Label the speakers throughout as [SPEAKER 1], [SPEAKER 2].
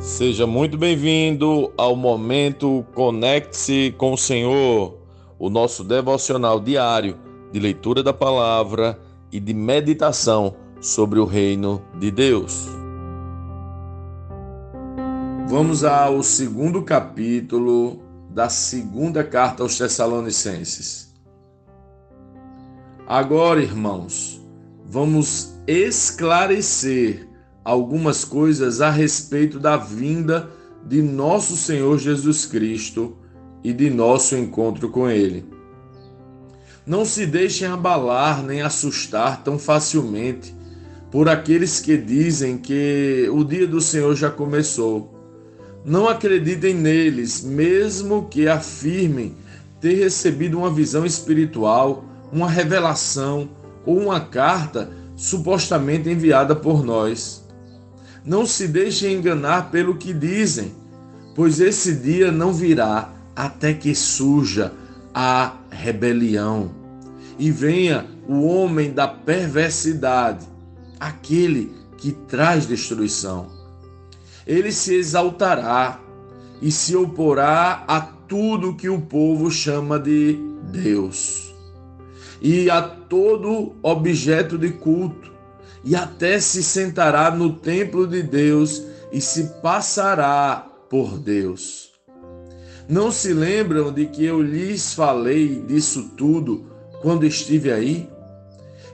[SPEAKER 1] Seja muito bem-vindo ao momento Conecte-se com o Senhor, o nosso devocional diário de leitura da palavra e de meditação sobre o reino de Deus. Vamos ao segundo capítulo da segunda carta aos Tessalonicenses. Agora, irmãos, vamos esclarecer algumas coisas a respeito da vinda de nosso Senhor Jesus Cristo e de nosso encontro com Ele. Não se deixem abalar nem assustar tão facilmente por aqueles que dizem que o dia do Senhor já começou. Não acreditem neles, mesmo que afirmem ter recebido uma visão espiritual, uma revelação ou uma carta supostamente enviada por nós. Não se deixem enganar pelo que dizem, pois esse dia não virá até que surja a rebelião e venha o homem da perversidade, aquele que traz destruição. Ele se exaltará e se oporá a tudo que o povo chama de Deus e a todo objeto de culto e até se sentará no templo de Deus e se passará por Deus. Não se lembram de que eu lhes falei disso tudo quando estive aí?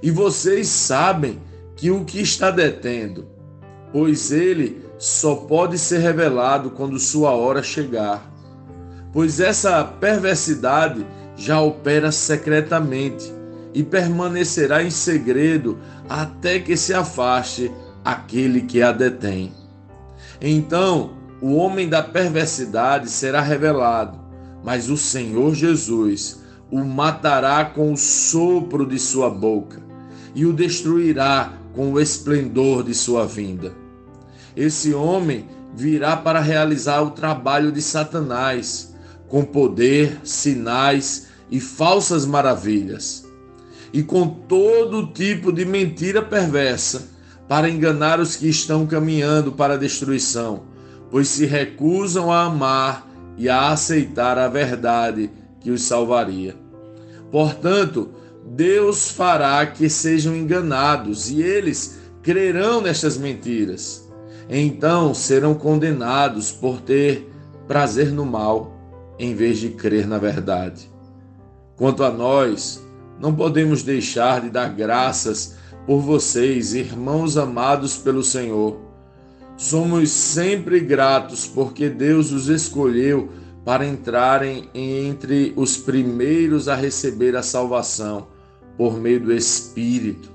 [SPEAKER 1] E vocês sabem que o que está detendo, pois ele só pode ser revelado quando sua hora chegar. Pois essa perversidade já opera secretamente e permanecerá em segredo até que se afaste aquele que a detém. Então o homem da perversidade será revelado, mas o Senhor Jesus o matará com o sopro de sua boca e o destruirá com o esplendor de sua vinda. Esse homem virá para realizar o trabalho de Satanás, com poder, sinais e falsas maravilhas e com todo tipo de mentira perversa para enganar os que estão caminhando para a destruição, pois se recusam a amar e a aceitar a verdade que os salvaria. Portanto, Deus fará que sejam enganados e eles crerão nestas mentiras. Então serão condenados por ter prazer no mal em vez de crer na verdade. Quanto a nós, não podemos deixar de dar graças por vocês, irmãos amados pelo Senhor. Somos sempre gratos porque Deus os escolheu para entrarem entre os primeiros a receber a salvação por meio do Espírito,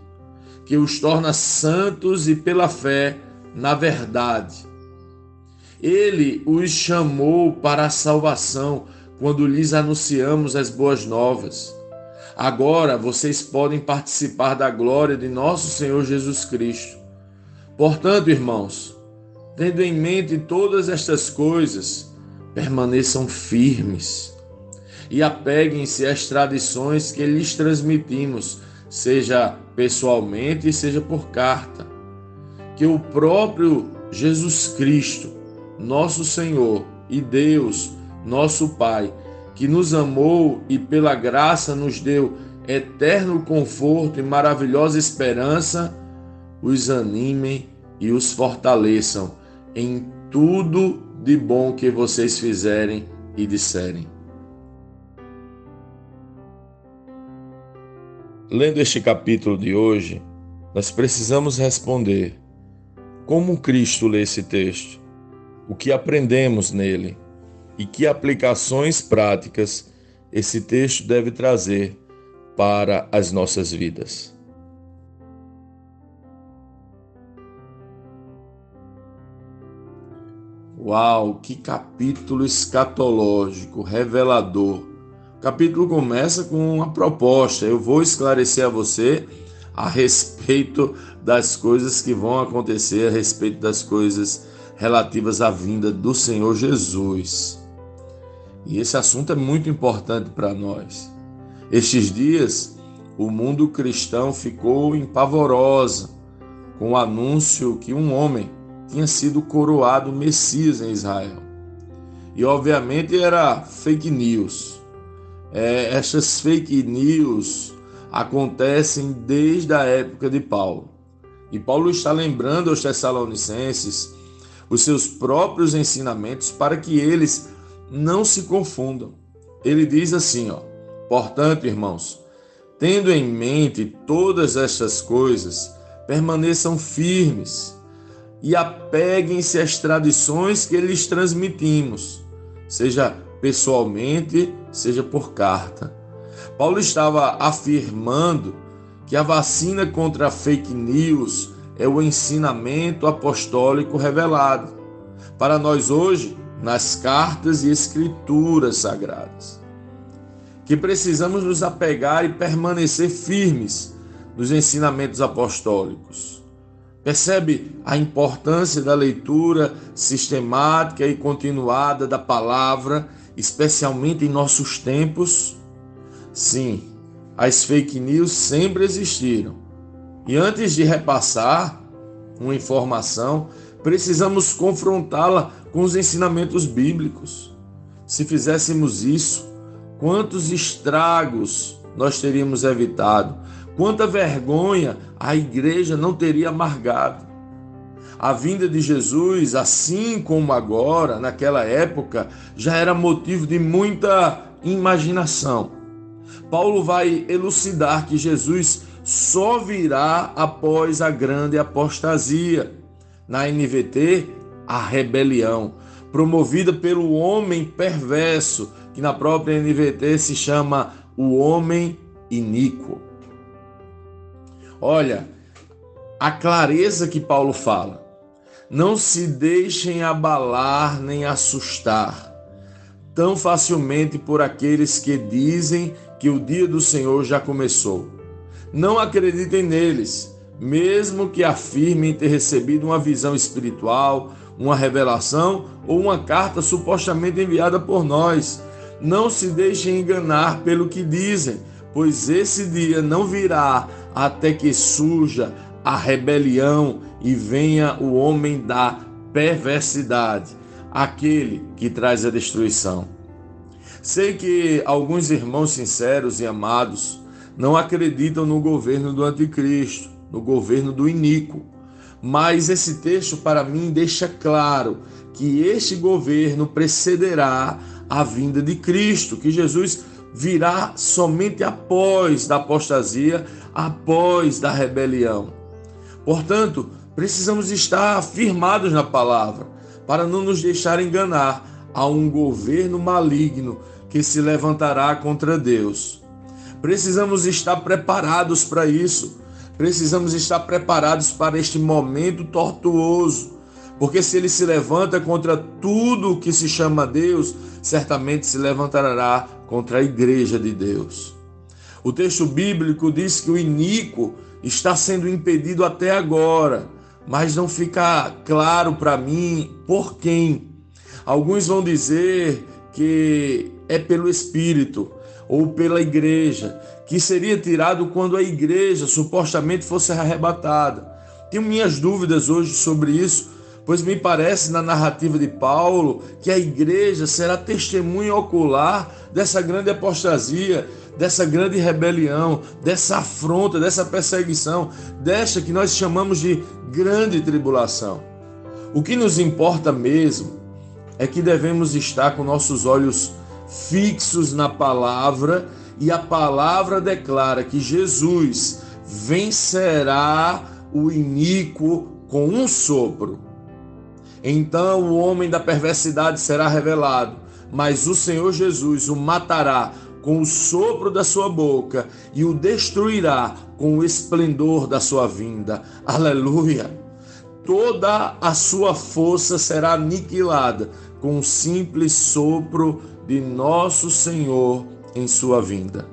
[SPEAKER 1] que os torna santos e pela fé na verdade. Ele os chamou para a salvação quando lhes anunciamos as boas novas. Agora vocês podem participar da glória de nosso Senhor Jesus Cristo. Portanto, irmãos, tendo em mente todas estas coisas, permaneçam firmes e apeguem-se às tradições que lhes transmitimos, seja pessoalmente, seja por carta. Que o próprio Jesus Cristo, nosso Senhor e Deus, nosso Pai, que nos amou e pela graça nos deu eterno conforto e maravilhosa esperança, os animem e os fortaleçam em tudo de bom que vocês fizerem e disserem. Lendo este capítulo de hoje, nós precisamos responder: como Cristo lê esse texto? O que aprendemos nele? E que aplicações práticas esse texto deve trazer para as nossas vidas. Uau, que capítulo escatológico, revelador. O capítulo começa com uma proposta. Eu vou esclarecer a você a respeito das coisas que vão acontecer, a respeito das coisas relativas à vinda do Senhor Jesus. E esse assunto é muito importante para nós. Estes dias, o mundo cristão ficou empavorosa com o anúncio que um homem tinha sido coroado Messias em Israel. E obviamente era fake news. É, essas fake news acontecem desde a época de Paulo. E Paulo está lembrando aos Tessalonicenses os seus próprios ensinamentos para que eles não se confundam. Ele diz assim, ó: Portanto, irmãos, tendo em mente todas estas coisas, permaneçam firmes e apeguem-se às tradições que lhes transmitimos, seja pessoalmente, seja por carta. Paulo estava afirmando que a vacina contra a fake news é o ensinamento apostólico revelado para nós hoje nas cartas e escrituras sagradas. Que precisamos nos apegar e permanecer firmes nos ensinamentos apostólicos. Percebe a importância da leitura sistemática e continuada da palavra, especialmente em nossos tempos? Sim, as fake news sempre existiram. E antes de repassar uma informação, precisamos confrontá-la com os ensinamentos bíblicos. Se fizéssemos isso, quantos estragos nós teríamos evitado, quanta vergonha a igreja não teria amargado. A vinda de Jesus, assim como agora, naquela época, já era motivo de muita imaginação. Paulo vai elucidar que Jesus só virá após a grande apostasia. Na NVT, a rebelião, promovida pelo homem perverso, que na própria NVT se chama o homem iníquo. Olha, a clareza que Paulo fala. Não se deixem abalar nem assustar tão facilmente por aqueles que dizem que o dia do Senhor já começou. Não acreditem neles, mesmo que afirmem ter recebido uma visão espiritual, uma revelação ou uma carta supostamente enviada por nós. Não se deixem enganar pelo que dizem, pois esse dia não virá até que surja a rebelião e venha o homem da perversidade, aquele que traz a destruição. Sei que alguns irmãos sinceros e amados não acreditam no governo do anticristo, no governo do iníquo. Mas esse texto, para mim, deixa claro que este governo precederá a vinda de Cristo, que Jesus virá somente após da apostasia, após da rebelião. Portanto, precisamos estar firmados na palavra, para não nos deixar enganar a um governo maligno que se levantará contra Deus. Precisamos estar preparados para isso, precisamos estar preparados para este momento tortuoso, porque se ele se levanta contra tudo que se chama Deus, certamente se levantará contra a igreja de Deus. O texto bíblico diz que o iníquo está sendo impedido até agora, mas não fica claro para mim por quem. Alguns vão dizer que é pelo Espírito ou pela igreja, que seria tirado quando a igreja supostamente fosse arrebatada. Tenho minhas dúvidas hoje sobre isso, pois me parece na narrativa de Paulo que a igreja será testemunha ocular dessa grande apostasia, dessa grande rebelião, dessa afronta, dessa perseguição, desta que nós chamamos de grande tribulação. O que nos importa mesmo é que devemos estar com nossos olhos fixos na palavra e a palavra declara que Jesus vencerá o iníquo com um sopro. Então o homem da perversidade será revelado, mas o Senhor Jesus o matará com o sopro da sua boca e o destruirá com o esplendor da sua vinda. Aleluia! Toda a sua força será aniquilada com o simples sopro de nosso Senhor em sua vinda.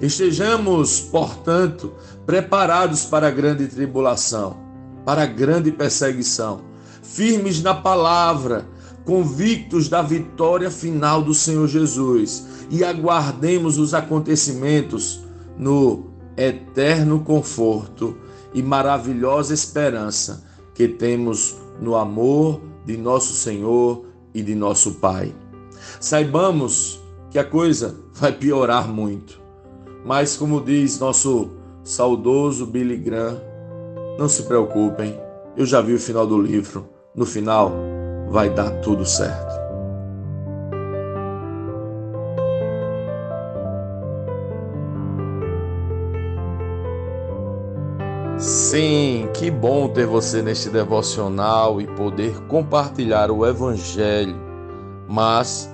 [SPEAKER 1] Estejamos, portanto, preparados para a grande tribulação, para a grande perseguição, firmes na palavra, convictos da vitória final do Senhor Jesus e aguardemos os acontecimentos no eterno conforto e maravilhosa esperança que temos no amor de nosso Senhor e de nosso Pai. Saibamos que a coisa vai piorar muito, mas como diz nosso saudoso Billy Graham, não se preocupem, eu já vi o final do livro. No final, vai dar tudo certo. Sim, que bom ter você neste devocional e poder compartilhar o Evangelho. Mas,